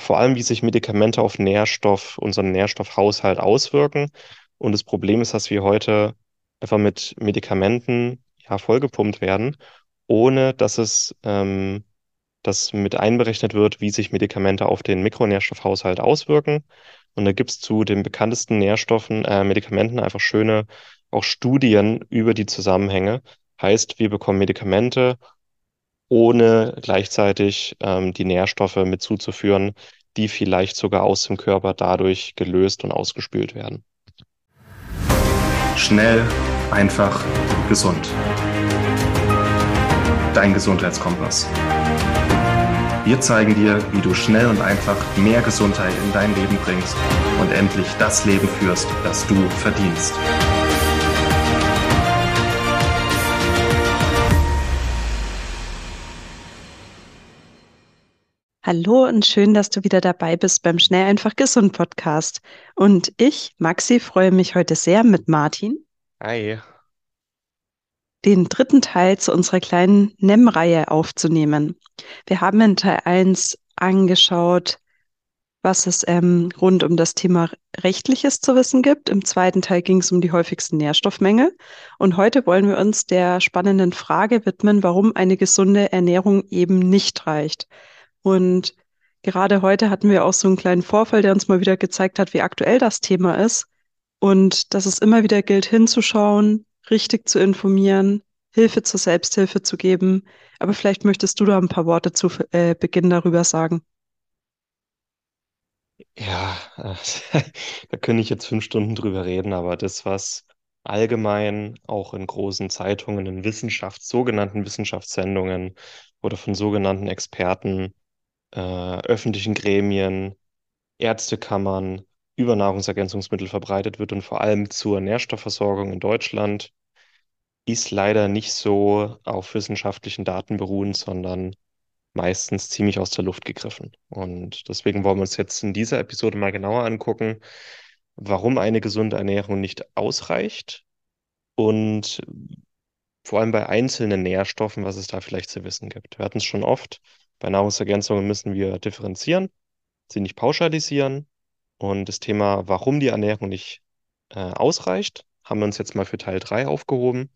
vor allem, wie sich Medikamente auf Nährstoff, unseren Nährstoffhaushalt auswirken. Und das Problem ist, dass wir heute einfach mit Medikamenten ja vollgepumpt werden, ohne dass es ähm, dass mit einberechnet wird, wie sich Medikamente auf den Mikronährstoffhaushalt auswirken. Und da gibt es zu den bekanntesten Nährstoffen, äh, Medikamenten einfach schöne auch Studien über die Zusammenhänge. Heißt, wir bekommen Medikamente, ohne gleichzeitig ähm, die Nährstoffe mit zuzuführen, die vielleicht sogar aus dem Körper dadurch gelöst und ausgespült werden. Schnell, einfach, gesund. Dein Gesundheitskompass. Wir zeigen dir, wie du schnell und einfach mehr Gesundheit in dein Leben bringst und endlich das Leben führst, das du verdienst. Hallo und schön, dass du wieder dabei bist beim Schnell einfach gesund Podcast. Und ich, Maxi, freue mich heute sehr mit Martin. Hi. Den dritten Teil zu unserer kleinen NEM-Reihe aufzunehmen. Wir haben in Teil 1 angeschaut, was es ähm, rund um das Thema Rechtliches zu wissen gibt. Im zweiten Teil ging es um die häufigsten Nährstoffmängel. Und heute wollen wir uns der spannenden Frage widmen, warum eine gesunde Ernährung eben nicht reicht. Und gerade heute hatten wir auch so einen kleinen Vorfall, der uns mal wieder gezeigt hat, wie aktuell das Thema ist. Und dass es immer wieder gilt, hinzuschauen, richtig zu informieren, Hilfe zur Selbsthilfe zu geben. Aber vielleicht möchtest du da ein paar Worte zu äh, Beginn darüber sagen. Ja, äh, da könnte ich jetzt fünf Stunden drüber reden, aber das, was allgemein auch in großen Zeitungen, in Wissenschafts-, sogenannten Wissenschaftssendungen oder von sogenannten Experten äh, öffentlichen Gremien, Ärztekammern über Nahrungsergänzungsmittel verbreitet wird und vor allem zur Nährstoffversorgung in Deutschland, ist leider nicht so auf wissenschaftlichen Daten beruhend, sondern meistens ziemlich aus der Luft gegriffen. Und deswegen wollen wir uns jetzt in dieser Episode mal genauer angucken, warum eine gesunde Ernährung nicht ausreicht und vor allem bei einzelnen Nährstoffen, was es da vielleicht zu wissen gibt. Wir hatten es schon oft, bei Nahrungsergänzungen müssen wir differenzieren, sie nicht pauschalisieren. Und das Thema, warum die Ernährung nicht äh, ausreicht, haben wir uns jetzt mal für Teil 3 aufgehoben,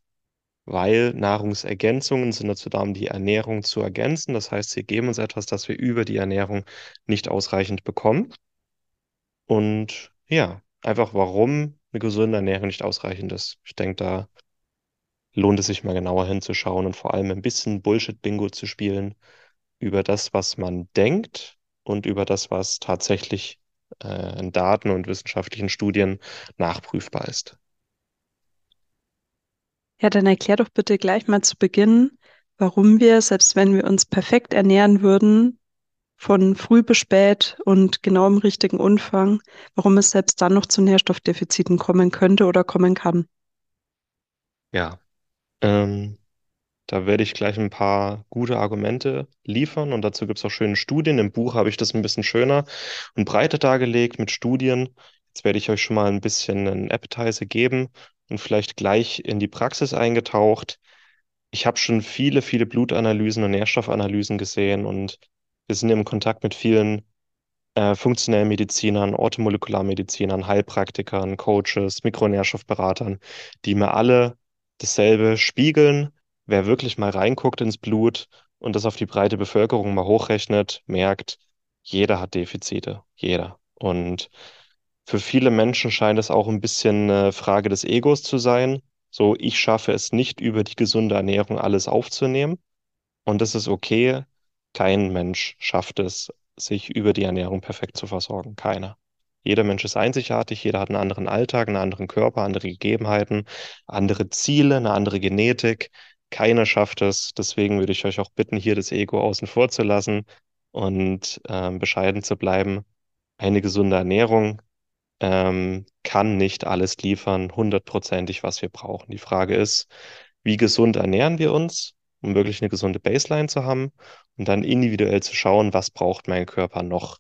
weil Nahrungsergänzungen sind dazu da, um die Ernährung zu ergänzen. Das heißt, sie geben uns etwas, das wir über die Ernährung nicht ausreichend bekommen. Und ja, einfach warum eine gesunde Ernährung nicht ausreichend ist. Ich denke, da lohnt es sich mal genauer hinzuschauen und vor allem ein bisschen Bullshit-Bingo zu spielen über das, was man denkt und über das, was tatsächlich äh, in Daten und wissenschaftlichen Studien nachprüfbar ist. Ja, dann erklär doch bitte gleich mal zu Beginn, warum wir, selbst wenn wir uns perfekt ernähren würden, von früh bis spät und genau im richtigen Umfang, warum es selbst dann noch zu Nährstoffdefiziten kommen könnte oder kommen kann. Ja, ähm, da werde ich gleich ein paar gute Argumente liefern und dazu gibt es auch schöne Studien. Im Buch habe ich das ein bisschen schöner und breiter dargelegt mit Studien. Jetzt werde ich euch schon mal ein bisschen einen Appetizer geben und vielleicht gleich in die Praxis eingetaucht. Ich habe schon viele, viele Blutanalysen und Nährstoffanalysen gesehen und wir sind im Kontakt mit vielen äh, funktionellen Medizinern, Orthomolekularmedizinern, Heilpraktikern, Coaches, Mikronährstoffberatern, die mir alle dasselbe spiegeln wer wirklich mal reinguckt ins Blut und das auf die breite Bevölkerung mal hochrechnet, merkt, jeder hat Defizite, jeder. Und für viele Menschen scheint es auch ein bisschen eine Frage des Egos zu sein. So, ich schaffe es nicht, über die gesunde Ernährung alles aufzunehmen. Und das ist okay. Kein Mensch schafft es, sich über die Ernährung perfekt zu versorgen. Keiner. Jeder Mensch ist einzigartig, jeder hat einen anderen Alltag, einen anderen Körper, andere Gegebenheiten, andere Ziele, eine andere Genetik. Keiner schafft es. Deswegen würde ich euch auch bitten, hier das Ego außen vor zu lassen und ähm, bescheiden zu bleiben. Eine gesunde Ernährung ähm, kann nicht alles liefern, hundertprozentig, was wir brauchen. Die Frage ist, wie gesund ernähren wir uns, um wirklich eine gesunde Baseline zu haben und dann individuell zu schauen, was braucht mein Körper noch.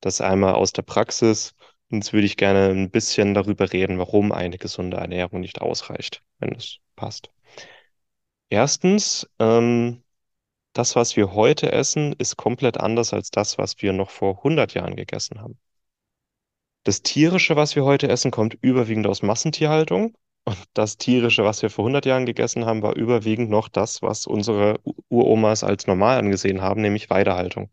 Das einmal aus der Praxis. Und jetzt würde ich gerne ein bisschen darüber reden, warum eine gesunde Ernährung nicht ausreicht, wenn es passt. Erstens, ähm, das, was wir heute essen, ist komplett anders als das, was wir noch vor 100 Jahren gegessen haben. Das Tierische, was wir heute essen, kommt überwiegend aus Massentierhaltung. Und das Tierische, was wir vor 100 Jahren gegessen haben, war überwiegend noch das, was unsere Uromas als normal angesehen haben, nämlich Weidehaltung.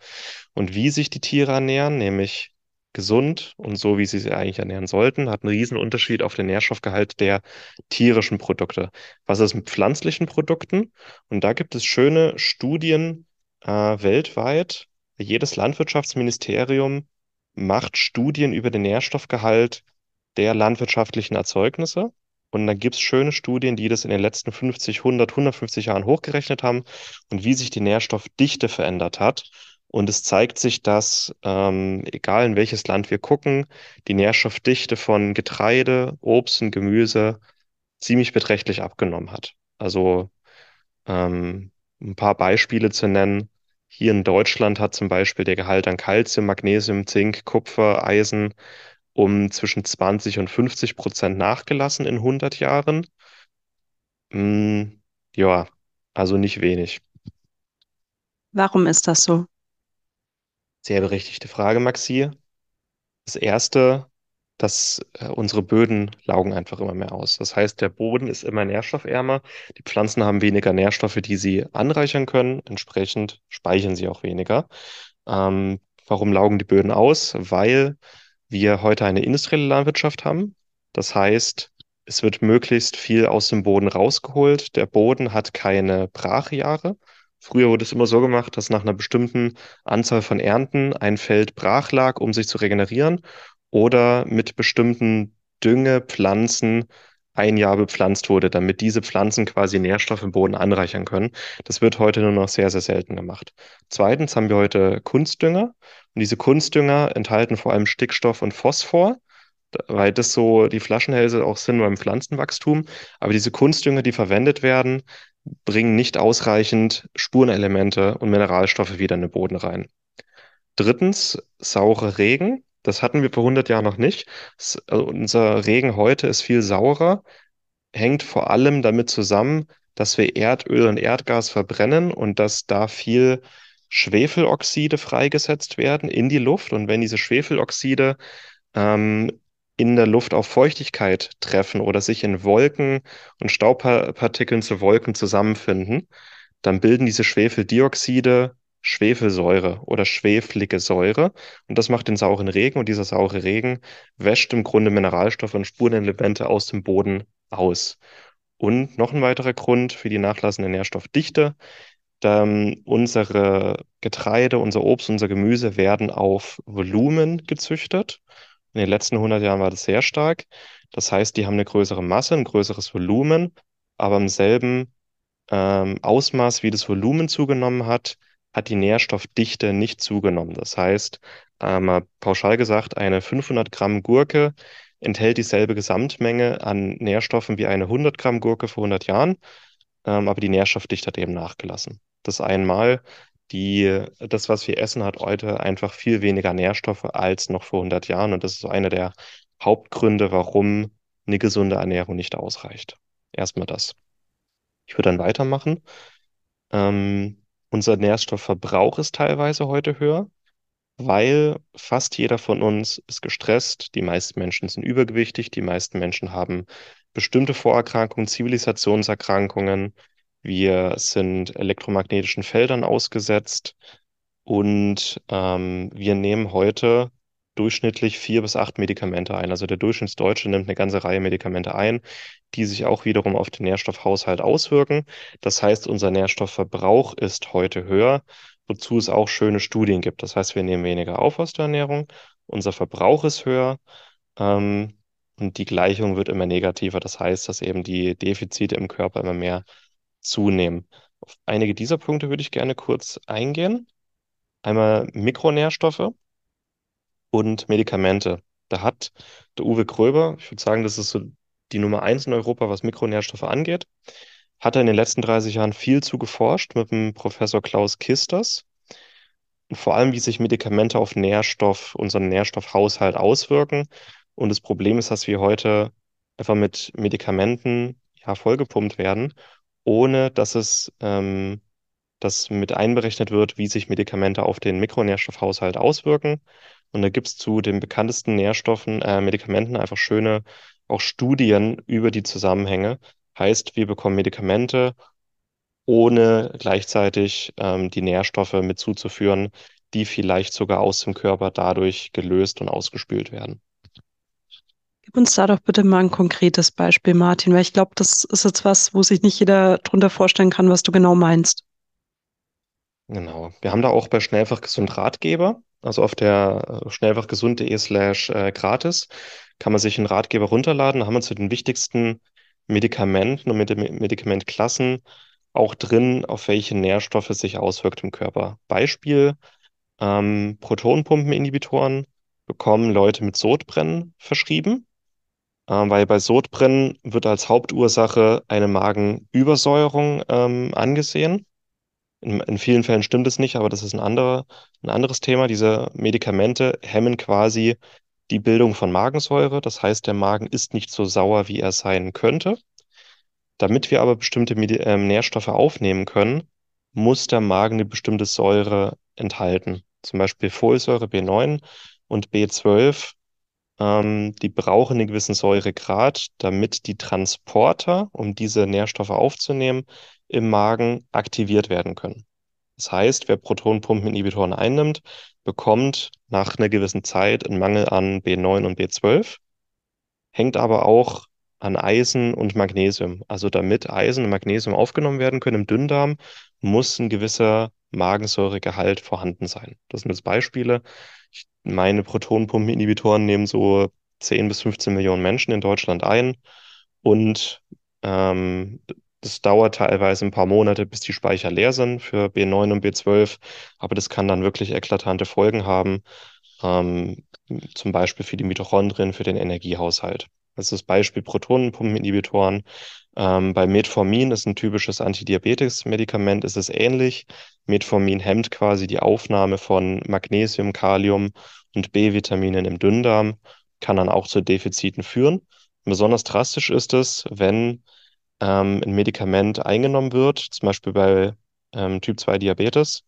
Und wie sich die Tiere ernähren, nämlich gesund und so, wie sie sich eigentlich ernähren sollten, hat einen riesen Unterschied auf den Nährstoffgehalt der tierischen Produkte. Was ist mit pflanzlichen Produkten? Und da gibt es schöne Studien äh, weltweit. Jedes Landwirtschaftsministerium macht Studien über den Nährstoffgehalt der landwirtschaftlichen Erzeugnisse. Und dann gibt es schöne Studien, die das in den letzten 50, 100, 150 Jahren hochgerechnet haben und wie sich die Nährstoffdichte verändert hat. Und es zeigt sich, dass, ähm, egal in welches Land wir gucken, die Nährstoffdichte von Getreide, Obst und Gemüse ziemlich beträchtlich abgenommen hat. Also ähm, ein paar Beispiele zu nennen. Hier in Deutschland hat zum Beispiel der Gehalt an Calcium, Magnesium, Zink, Kupfer, Eisen um zwischen 20 und 50 Prozent nachgelassen in 100 Jahren. Mm, ja, also nicht wenig. Warum ist das so? Sehr berechtigte Frage, Maxi. Das erste, dass äh, unsere Böden laugen einfach immer mehr aus. Das heißt, der Boden ist immer nährstoffärmer. Die Pflanzen haben weniger Nährstoffe, die sie anreichern können. Entsprechend speichern sie auch weniger. Ähm, warum laugen die Böden aus? Weil wir heute eine industrielle Landwirtschaft haben. Das heißt, es wird möglichst viel aus dem Boden rausgeholt. Der Boden hat keine Brachjahre. Früher wurde es immer so gemacht, dass nach einer bestimmten Anzahl von Ernten ein Feld brach lag, um sich zu regenerieren, oder mit bestimmten Düngepflanzen ein Jahr bepflanzt wurde, damit diese Pflanzen quasi Nährstoffe im Boden anreichern können. Das wird heute nur noch sehr, sehr selten gemacht. Zweitens haben wir heute Kunstdünger. Und diese Kunstdünger enthalten vor allem Stickstoff und Phosphor, weil das so die Flaschenhälse auch sind beim Pflanzenwachstum. Aber diese Kunstdünger, die verwendet werden, bringen nicht ausreichend Spurenelemente und Mineralstoffe wieder in den Boden rein. Drittens, saure Regen. Das hatten wir vor 100 Jahren noch nicht. S also unser Regen heute ist viel saurer, hängt vor allem damit zusammen, dass wir Erdöl und Erdgas verbrennen und dass da viel Schwefeloxide freigesetzt werden in die Luft. Und wenn diese Schwefeloxide ähm, in der Luft auf Feuchtigkeit treffen oder sich in Wolken und Staubpartikeln zu Wolken zusammenfinden, dann bilden diese Schwefeldioxide Schwefelsäure oder schweflige Säure. Und das macht den sauren Regen. Und dieser saure Regen wäscht im Grunde Mineralstoffe und Spurenelemente aus dem Boden aus. Und noch ein weiterer Grund für die nachlassende Nährstoffdichte. Ähm, unsere Getreide, unser Obst, unser Gemüse werden auf Volumen gezüchtet. In den letzten 100 Jahren war das sehr stark. Das heißt, die haben eine größere Masse, ein größeres Volumen, aber im selben ähm, Ausmaß, wie das Volumen zugenommen hat, hat die Nährstoffdichte nicht zugenommen. Das heißt, ähm, pauschal gesagt, eine 500 Gramm Gurke enthält dieselbe Gesamtmenge an Nährstoffen wie eine 100 Gramm Gurke vor 100 Jahren, ähm, aber die Nährstoffdichte hat eben nachgelassen. Das einmal, die, das, was wir essen, hat heute einfach viel weniger Nährstoffe als noch vor 100 Jahren und das ist so einer der Hauptgründe, warum eine gesunde Ernährung nicht ausreicht. Erstmal das. Ich würde dann weitermachen. Ähm, unser Nährstoffverbrauch ist teilweise heute höher, weil fast jeder von uns ist gestresst. Die meisten Menschen sind übergewichtig. Die meisten Menschen haben bestimmte Vorerkrankungen, Zivilisationserkrankungen. Wir sind elektromagnetischen Feldern ausgesetzt und ähm, wir nehmen heute durchschnittlich vier bis acht Medikamente ein. Also der Durchschnittsdeutsche nimmt eine ganze Reihe Medikamente ein, die sich auch wiederum auf den Nährstoffhaushalt auswirken. Das heißt, unser Nährstoffverbrauch ist heute höher, wozu es auch schöne Studien gibt. Das heißt, wir nehmen weniger auf aus der Ernährung, unser Verbrauch ist höher, ähm, und die Gleichung wird immer negativer. Das heißt, dass eben die Defizite im Körper immer mehr zunehmen. Auf einige dieser Punkte würde ich gerne kurz eingehen. Einmal Mikronährstoffe und Medikamente. Da hat der Uwe Gröber, ich würde sagen, das ist so die Nummer eins in Europa, was Mikronährstoffe angeht, hat er in den letzten 30 Jahren viel zu geforscht mit dem Professor Klaus Kisters. Und vor allem, wie sich Medikamente auf Nährstoff, unseren Nährstoffhaushalt auswirken. Und das Problem ist, dass wir heute einfach mit Medikamenten ja vollgepumpt werden, ohne dass es ähm, dass mit einberechnet wird, wie sich Medikamente auf den Mikronährstoffhaushalt auswirken. Und da gibt es zu den bekanntesten Nährstoffen, äh, Medikamenten einfach schöne auch Studien über die Zusammenhänge. Heißt, wir bekommen Medikamente, ohne gleichzeitig ähm, die Nährstoffe mit zuzuführen, die vielleicht sogar aus dem Körper dadurch gelöst und ausgespült werden. Gib uns da doch bitte mal ein konkretes Beispiel, Martin, weil ich glaube, das ist jetzt was, wo sich nicht jeder drunter vorstellen kann, was du genau meinst. Genau. Wir haben da auch bei Schnellfach gesund Ratgeber, also auf der äh, schnellfachgesund.de slash äh, gratis, kann man sich einen Ratgeber runterladen. Da haben wir zu den wichtigsten Medikamenten und Medikamentklassen auch drin, auf welche Nährstoffe sich auswirkt im Körper. Beispiel, ähm, Protonpumpeninhibitoren bekommen Leute mit Sodbrennen verschrieben, weil bei Sodbrennen wird als Hauptursache eine Magenübersäuerung ähm, angesehen. In, in vielen Fällen stimmt es nicht, aber das ist ein anderer, ein anderes Thema. Diese Medikamente hemmen quasi die Bildung von Magensäure. Das heißt, der Magen ist nicht so sauer, wie er sein könnte. Damit wir aber bestimmte Medi äh, Nährstoffe aufnehmen können, muss der Magen eine bestimmte Säure enthalten. Zum Beispiel Folsäure B9 und B12. Ähm, die brauchen einen gewissen Säuregrad, damit die Transporter, um diese Nährstoffe aufzunehmen, im Magen aktiviert werden können. Das heißt, wer Protonpumpeninhibitoren einnimmt, bekommt nach einer gewissen Zeit einen Mangel an B9 und B12, hängt aber auch an Eisen und Magnesium. Also damit Eisen und Magnesium aufgenommen werden können im Dünndarm, muss ein gewisser Magensäuregehalt vorhanden sein. Das sind jetzt Beispiele. Ich meine Protonpumpeninhibitoren nehmen so 10 bis 15 Millionen Menschen in Deutschland ein und ähm, das dauert teilweise ein paar Monate, bis die Speicher leer sind für B9 und B12, aber das kann dann wirklich eklatante Folgen haben, ähm, zum Beispiel für die Mitochondrien, für den Energiehaushalt. Das ist das Beispiel Protonenpumpeninhibitoren. Ähm, bei Metformin ist ein typisches Antidiabetes-Medikament, ist es ähnlich. Metformin hemmt quasi die Aufnahme von Magnesium, Kalium und B-Vitaminen im Dünndarm, kann dann auch zu Defiziten führen. besonders drastisch ist es, wenn ähm, ein Medikament eingenommen wird, zum Beispiel bei ähm, Typ 2 Diabetes,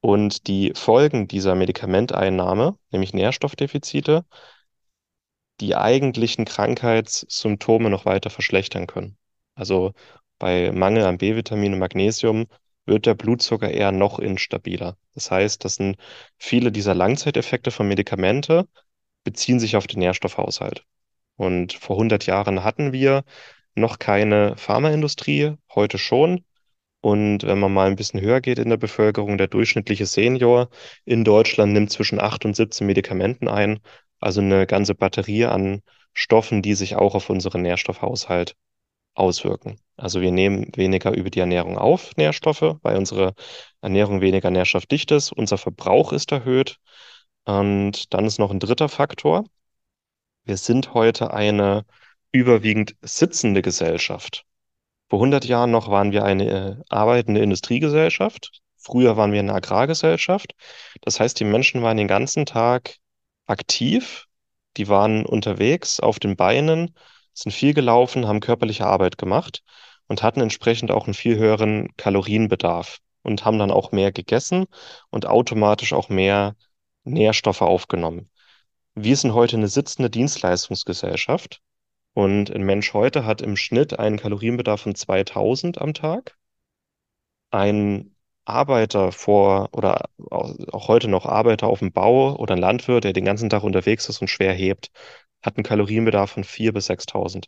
und die Folgen dieser Medikamenteinnahme, nämlich Nährstoffdefizite, die eigentlichen Krankheitssymptome noch weiter verschlechtern können. Also bei Mangel an B-Vitamin und Magnesium wird der Blutzucker eher noch instabiler. Das heißt, das sind viele dieser Langzeiteffekte von Medikamente beziehen sich auf den Nährstoffhaushalt. Und vor 100 Jahren hatten wir noch keine Pharmaindustrie, heute schon. Und wenn man mal ein bisschen höher geht in der Bevölkerung, der durchschnittliche Senior in Deutschland nimmt zwischen 8 und 17 Medikamenten ein, also eine ganze Batterie an Stoffen, die sich auch auf unseren Nährstoffhaushalt auswirken. Also wir nehmen weniger über die Ernährung auf Nährstoffe, weil unsere Ernährung weniger nährstoffdicht ist, unser Verbrauch ist erhöht. Und dann ist noch ein dritter Faktor. Wir sind heute eine überwiegend sitzende Gesellschaft. Vor 100 Jahren noch waren wir eine äh, arbeitende Industriegesellschaft. Früher waren wir eine Agrargesellschaft. Das heißt, die Menschen waren den ganzen Tag aktiv. Die waren unterwegs auf den Beinen, sind viel gelaufen, haben körperliche Arbeit gemacht und hatten entsprechend auch einen viel höheren Kalorienbedarf und haben dann auch mehr gegessen und automatisch auch mehr Nährstoffe aufgenommen. Wir sind heute eine sitzende Dienstleistungsgesellschaft. Und ein Mensch heute hat im Schnitt einen Kalorienbedarf von 2000 am Tag. Ein Arbeiter vor oder auch heute noch Arbeiter auf dem Bau oder ein Landwirt, der den ganzen Tag unterwegs ist und schwer hebt, hat einen Kalorienbedarf von 4.000 bis 6.000.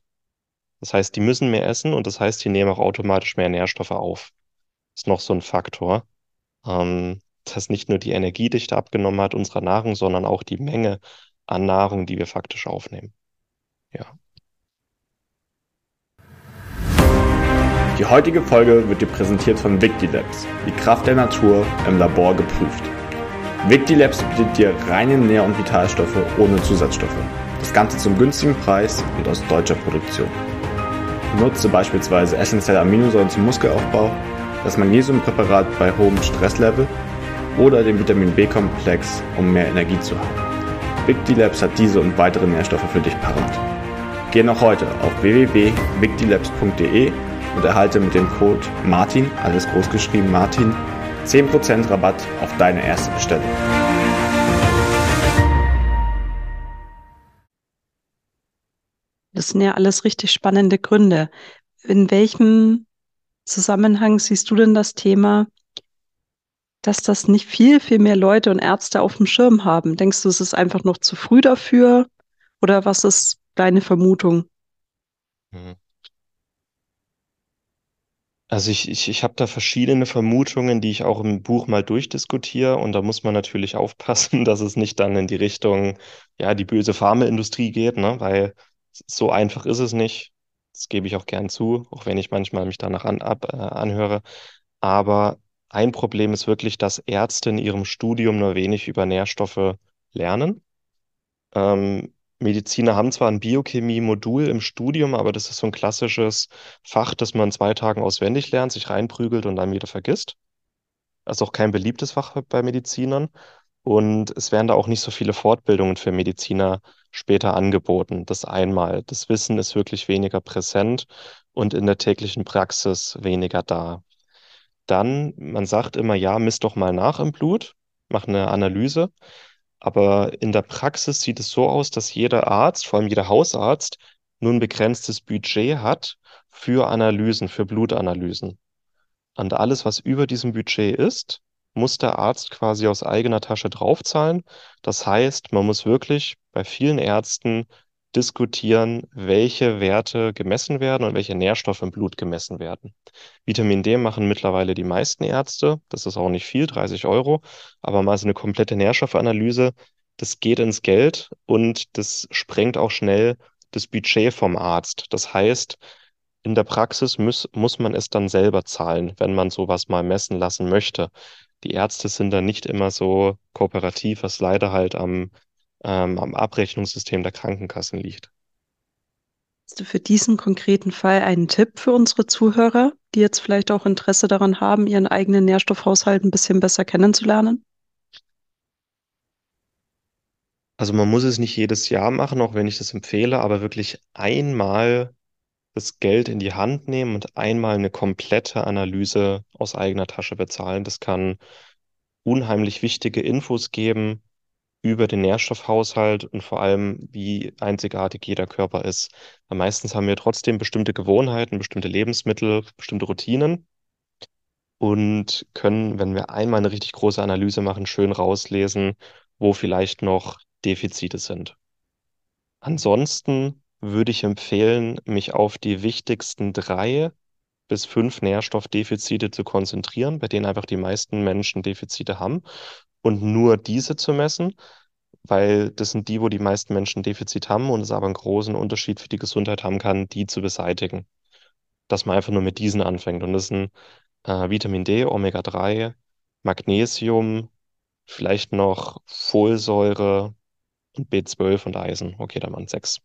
Das heißt, die müssen mehr essen und das heißt, die nehmen auch automatisch mehr Nährstoffe auf. Ist noch so ein Faktor, ähm, dass nicht nur die Energiedichte abgenommen hat unserer Nahrung, sondern auch die Menge an Nahrung, die wir faktisch aufnehmen. Ja. Die heutige Folge wird dir präsentiert von Victilabs, die Kraft der Natur im Labor geprüft. Victilabs bietet dir reine Nähr- und Vitalstoffe ohne Zusatzstoffe. Das Ganze zum günstigen Preis und aus deutscher Produktion. Nutze beispielsweise essentielle Aminosäuren zum Muskelaufbau, das Magnesiumpräparat bei hohem Stresslevel oder den Vitamin B-Komplex, um mehr Energie zu haben. Victilabs hat diese und weitere Nährstoffe für dich parat. Geh noch heute auf www.victilabs.de und erhalte mit dem Code MARTIN, alles groß geschrieben Martin, 10% Rabatt auf deine erste Bestellung. Sind ja alles richtig spannende Gründe. In welchem Zusammenhang siehst du denn das Thema, dass das nicht viel, viel mehr Leute und Ärzte auf dem Schirm haben? Denkst du, es ist einfach noch zu früh dafür? Oder was ist deine Vermutung? Mhm. Also ich, ich, ich habe da verschiedene Vermutungen, die ich auch im Buch mal durchdiskutiere. Und da muss man natürlich aufpassen, dass es nicht dann in die Richtung, ja, die böse Pharmaindustrie geht, ne? Weil so einfach ist es nicht. Das gebe ich auch gern zu, auch wenn ich manchmal mich danach an, ab, äh, anhöre. Aber ein Problem ist wirklich, dass Ärzte in ihrem Studium nur wenig über Nährstoffe lernen. Ähm, Mediziner haben zwar ein Biochemie-Modul im Studium, aber das ist so ein klassisches Fach, das man zwei Tagen auswendig lernt, sich reinprügelt und dann wieder vergisst. Das ist auch kein beliebtes Fach bei Medizinern. Und es werden da auch nicht so viele Fortbildungen für Mediziner später angeboten. Das einmal. Das Wissen ist wirklich weniger präsent und in der täglichen Praxis weniger da. Dann, man sagt immer, ja, misst doch mal nach im Blut, mach eine Analyse. Aber in der Praxis sieht es so aus, dass jeder Arzt, vor allem jeder Hausarzt, nur ein begrenztes Budget hat für Analysen, für Blutanalysen. Und alles, was über diesem Budget ist, muss der Arzt quasi aus eigener Tasche draufzahlen. Das heißt, man muss wirklich bei vielen Ärzten diskutieren, welche Werte gemessen werden und welche Nährstoffe im Blut gemessen werden. Vitamin D machen mittlerweile die meisten Ärzte. Das ist auch nicht viel, 30 Euro. Aber mal so eine komplette Nährstoffanalyse, das geht ins Geld und das sprengt auch schnell das Budget vom Arzt. Das heißt, in der Praxis muss, muss man es dann selber zahlen, wenn man sowas mal messen lassen möchte. Die Ärzte sind da nicht immer so kooperativ, was leider halt am ähm, am Abrechnungssystem der Krankenkassen liegt. Hast du für diesen konkreten Fall einen Tipp für unsere Zuhörer, die jetzt vielleicht auch Interesse daran haben, ihren eigenen Nährstoffhaushalt ein bisschen besser kennenzulernen? Also man muss es nicht jedes Jahr machen, auch wenn ich das empfehle, aber wirklich einmal das Geld in die Hand nehmen und einmal eine komplette Analyse aus eigener Tasche bezahlen. Das kann unheimlich wichtige Infos geben, über den Nährstoffhaushalt und vor allem, wie einzigartig jeder Körper ist. Weil meistens haben wir trotzdem bestimmte Gewohnheiten, bestimmte Lebensmittel, bestimmte Routinen und können, wenn wir einmal eine richtig große Analyse machen, schön rauslesen, wo vielleicht noch Defizite sind. Ansonsten würde ich empfehlen, mich auf die wichtigsten drei bis fünf Nährstoffdefizite zu konzentrieren, bei denen einfach die meisten Menschen Defizite haben und nur diese zu messen, weil das sind die, wo die meisten Menschen Defizit haben und es aber einen großen Unterschied für die Gesundheit haben kann, die zu beseitigen. Dass man einfach nur mit diesen anfängt. Und das sind äh, Vitamin D, Omega-3, Magnesium, vielleicht noch Folsäure und B12 und Eisen. Okay, dann waren sechs.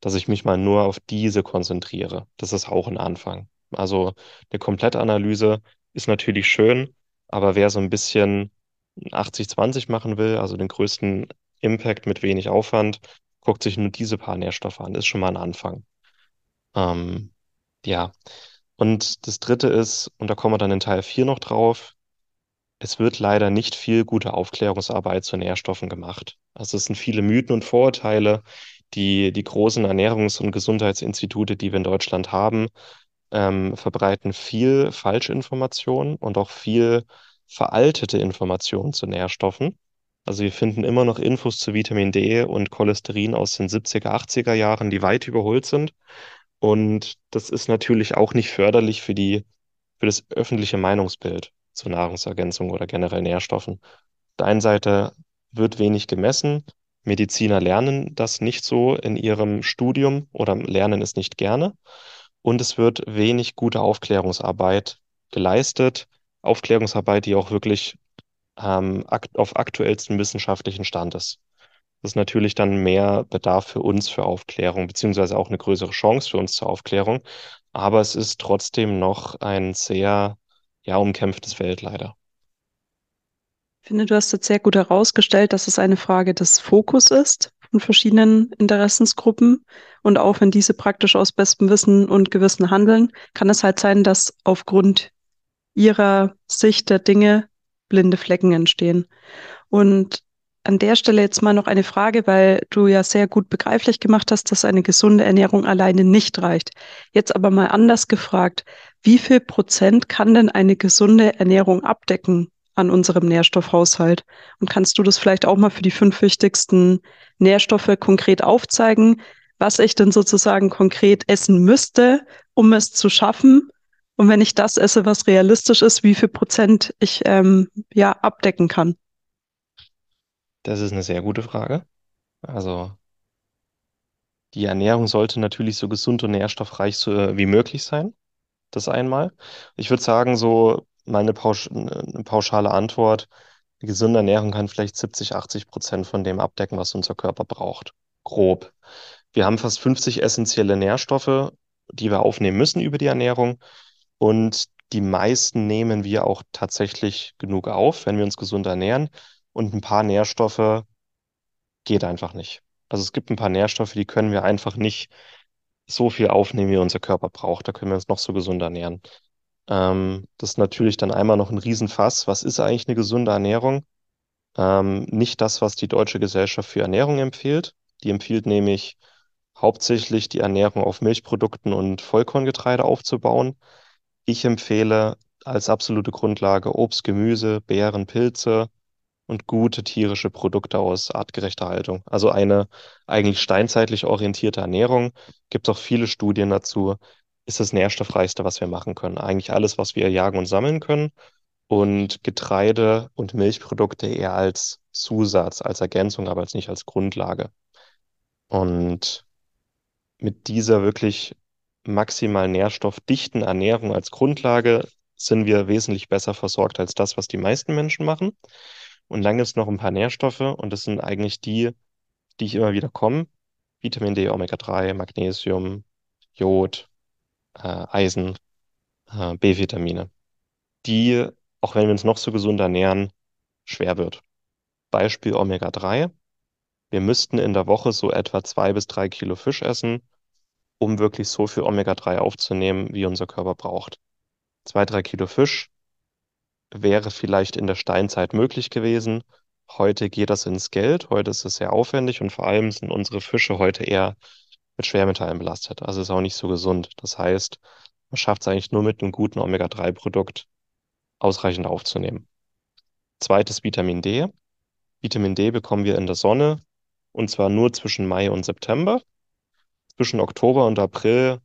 Dass ich mich mal nur auf diese konzentriere. Das ist auch ein Anfang. Also eine Komplettanalyse ist natürlich schön, aber wer so ein bisschen 80-20 machen will, also den größten Impact mit wenig Aufwand, guckt sich nur diese paar Nährstoffe an. Ist schon mal ein Anfang. Ähm, ja. Und das dritte ist, und da kommen wir dann in Teil 4 noch drauf, es wird leider nicht viel gute Aufklärungsarbeit zu Nährstoffen gemacht. Also es sind viele Mythen und Vorurteile, die die großen Ernährungs- und Gesundheitsinstitute, die wir in Deutschland haben, ähm, verbreiten viel Falschinformation und auch viel veraltete Informationen zu Nährstoffen. Also wir finden immer noch Infos zu Vitamin D und Cholesterin aus den 70er, 80er Jahren, die weit überholt sind. Und das ist natürlich auch nicht förderlich für die, für das öffentliche Meinungsbild zur Nahrungsergänzung oder generell Nährstoffen. Auf der einen Seite wird wenig gemessen. Mediziner lernen das nicht so in ihrem Studium oder lernen es nicht gerne. Und es wird wenig gute Aufklärungsarbeit geleistet. Aufklärungsarbeit, die auch wirklich ähm, akt auf aktuellsten wissenschaftlichen Stand ist. Das ist natürlich dann mehr Bedarf für uns für Aufklärung, beziehungsweise auch eine größere Chance für uns zur Aufklärung. Aber es ist trotzdem noch ein sehr, ja, umkämpftes Feld leider. Ich finde, du hast jetzt sehr gut herausgestellt, dass es eine Frage des Fokus ist von verschiedenen Interessensgruppen. Und auch wenn diese praktisch aus bestem Wissen und Gewissen handeln, kann es halt sein, dass aufgrund ihrer Sicht der Dinge blinde Flecken entstehen. Und an der Stelle jetzt mal noch eine Frage, weil du ja sehr gut begreiflich gemacht hast, dass eine gesunde Ernährung alleine nicht reicht. Jetzt aber mal anders gefragt, wie viel Prozent kann denn eine gesunde Ernährung abdecken an unserem Nährstoffhaushalt? Und kannst du das vielleicht auch mal für die fünf wichtigsten Nährstoffe konkret aufzeigen, was ich denn sozusagen konkret essen müsste, um es zu schaffen? Und wenn ich das esse, was realistisch ist, wie viel Prozent ich ähm, ja abdecken kann? Das ist eine sehr gute Frage. Also die Ernährung sollte natürlich so gesund und nährstoffreich so, äh, wie möglich sein. Das einmal. Ich würde sagen, so meine Pausch eine pauschale Antwort, eine gesunde Ernährung kann vielleicht 70, 80 Prozent von dem abdecken, was unser Körper braucht. Grob. Wir haben fast 50 essentielle Nährstoffe, die wir aufnehmen müssen über die Ernährung. Und die meisten nehmen wir auch tatsächlich genug auf, wenn wir uns gesund ernähren und ein paar Nährstoffe geht einfach nicht. Also es gibt ein paar Nährstoffe, die können wir einfach nicht so viel aufnehmen, wie unser Körper braucht. Da können wir uns noch so gesund ernähren. Ähm, das ist natürlich dann einmal noch ein Riesenfass. Was ist eigentlich eine gesunde Ernährung? Ähm, nicht das, was die Deutsche Gesellschaft für Ernährung empfiehlt. Die empfiehlt nämlich hauptsächlich die Ernährung auf Milchprodukten und Vollkorngetreide aufzubauen. Ich empfehle als absolute Grundlage Obst, Gemüse, Beeren, Pilze, und gute tierische Produkte aus artgerechter Haltung. Also eine eigentlich steinzeitlich orientierte Ernährung. Gibt auch viele Studien dazu. Ist das nährstoffreichste, was wir machen können. Eigentlich alles, was wir jagen und sammeln können. Und Getreide und Milchprodukte eher als Zusatz, als Ergänzung, aber als nicht als Grundlage. Und mit dieser wirklich maximal nährstoffdichten Ernährung als Grundlage sind wir wesentlich besser versorgt als das, was die meisten Menschen machen. Und dann gibt es noch ein paar Nährstoffe und das sind eigentlich die, die ich immer wieder komme. Vitamin D, Omega-3, Magnesium, Jod, äh, Eisen, äh, B-Vitamine, die, auch wenn wir uns noch so gesund ernähren, schwer wird. Beispiel Omega-3. Wir müssten in der Woche so etwa zwei bis drei Kilo Fisch essen, um wirklich so viel Omega-3 aufzunehmen, wie unser Körper braucht. Zwei, drei Kilo Fisch wäre vielleicht in der Steinzeit möglich gewesen. Heute geht das ins Geld, heute ist es sehr aufwendig und vor allem sind unsere Fische heute eher mit Schwermetallen belastet. Also ist auch nicht so gesund. Das heißt, man schafft es eigentlich nur mit einem guten Omega-3-Produkt ausreichend aufzunehmen. Zweites Vitamin D. Vitamin D bekommen wir in der Sonne und zwar nur zwischen Mai und September. Zwischen Oktober und April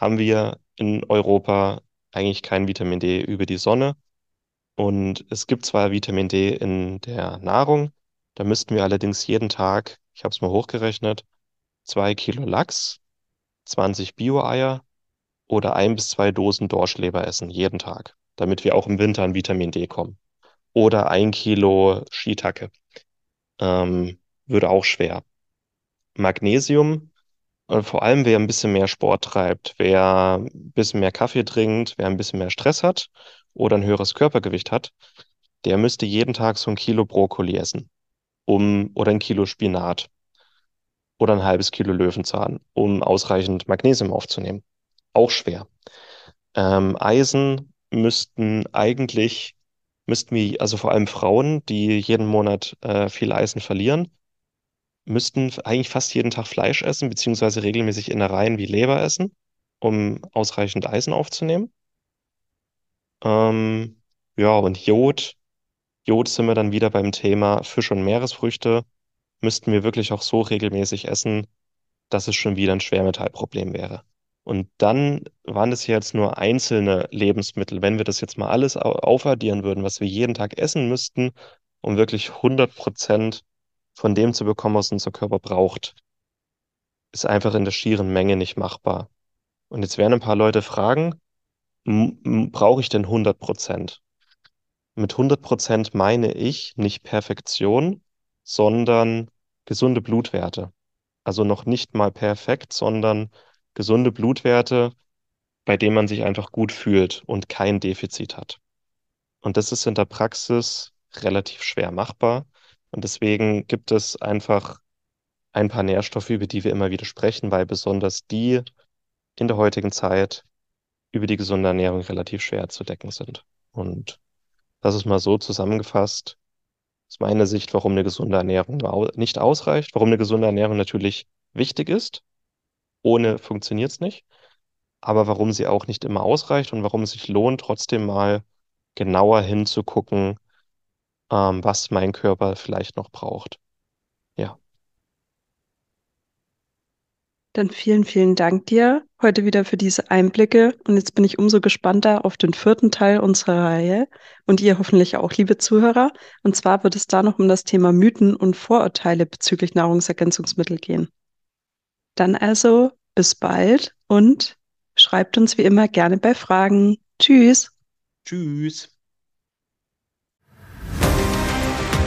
haben wir in Europa eigentlich kein Vitamin D über die Sonne. Und es gibt zwar Vitamin D in der Nahrung, da müssten wir allerdings jeden Tag, ich habe es mal hochgerechnet, zwei Kilo Lachs, 20 Bio-Eier oder ein bis zwei Dosen Dorschleber essen, jeden Tag, damit wir auch im Winter an Vitamin D kommen. Oder ein Kilo Shiitake. Ähm, würde auch schwer. Magnesium, äh, vor allem wer ein bisschen mehr Sport treibt, wer ein bisschen mehr Kaffee trinkt, wer ein bisschen mehr Stress hat oder ein höheres Körpergewicht hat, der müsste jeden Tag so ein Kilo Brokkoli essen, um, oder ein Kilo Spinat oder ein halbes Kilo Löwenzahn, um ausreichend Magnesium aufzunehmen. Auch schwer. Ähm, Eisen müssten eigentlich, müssten wir, also vor allem Frauen, die jeden Monat äh, viel Eisen verlieren, müssten eigentlich fast jeden Tag Fleisch essen, beziehungsweise regelmäßig Innereien wie Leber essen, um ausreichend Eisen aufzunehmen. Ähm, ja, und Jod. Jod sind wir dann wieder beim Thema Fisch und Meeresfrüchte. Müssten wir wirklich auch so regelmäßig essen, dass es schon wieder ein Schwermetallproblem wäre. Und dann waren es jetzt nur einzelne Lebensmittel. Wenn wir das jetzt mal alles aufaddieren würden, was wir jeden Tag essen müssten, um wirklich 100 Prozent von dem zu bekommen, was unser Körper braucht, ist einfach in der schieren Menge nicht machbar. Und jetzt werden ein paar Leute fragen, brauche ich denn 100 Prozent? Mit 100 Prozent meine ich nicht Perfektion, sondern gesunde Blutwerte. Also noch nicht mal perfekt, sondern gesunde Blutwerte, bei denen man sich einfach gut fühlt und kein Defizit hat. Und das ist in der Praxis relativ schwer machbar. Und deswegen gibt es einfach ein paar Nährstoffe, über die wir immer wieder sprechen, weil besonders die in der heutigen Zeit über die gesunde Ernährung relativ schwer zu decken sind. Und Das ist mal so zusammengefasst, aus meiner Sicht, warum eine gesunde Ernährung nicht ausreicht, warum eine gesunde Ernährung natürlich wichtig ist. Ohne funktioniert es nicht. Aber warum sie auch nicht immer ausreicht und warum es sich lohnt, trotzdem mal genauer hinzugucken, ähm, was mein Körper vielleicht noch braucht. Ja. Dann vielen, vielen Dank dir heute wieder für diese Einblicke. Und jetzt bin ich umso gespannter auf den vierten Teil unserer Reihe und ihr hoffentlich auch, liebe Zuhörer. Und zwar wird es da noch um das Thema Mythen und Vorurteile bezüglich Nahrungsergänzungsmittel gehen. Dann also bis bald und schreibt uns wie immer gerne bei Fragen. Tschüss. Tschüss.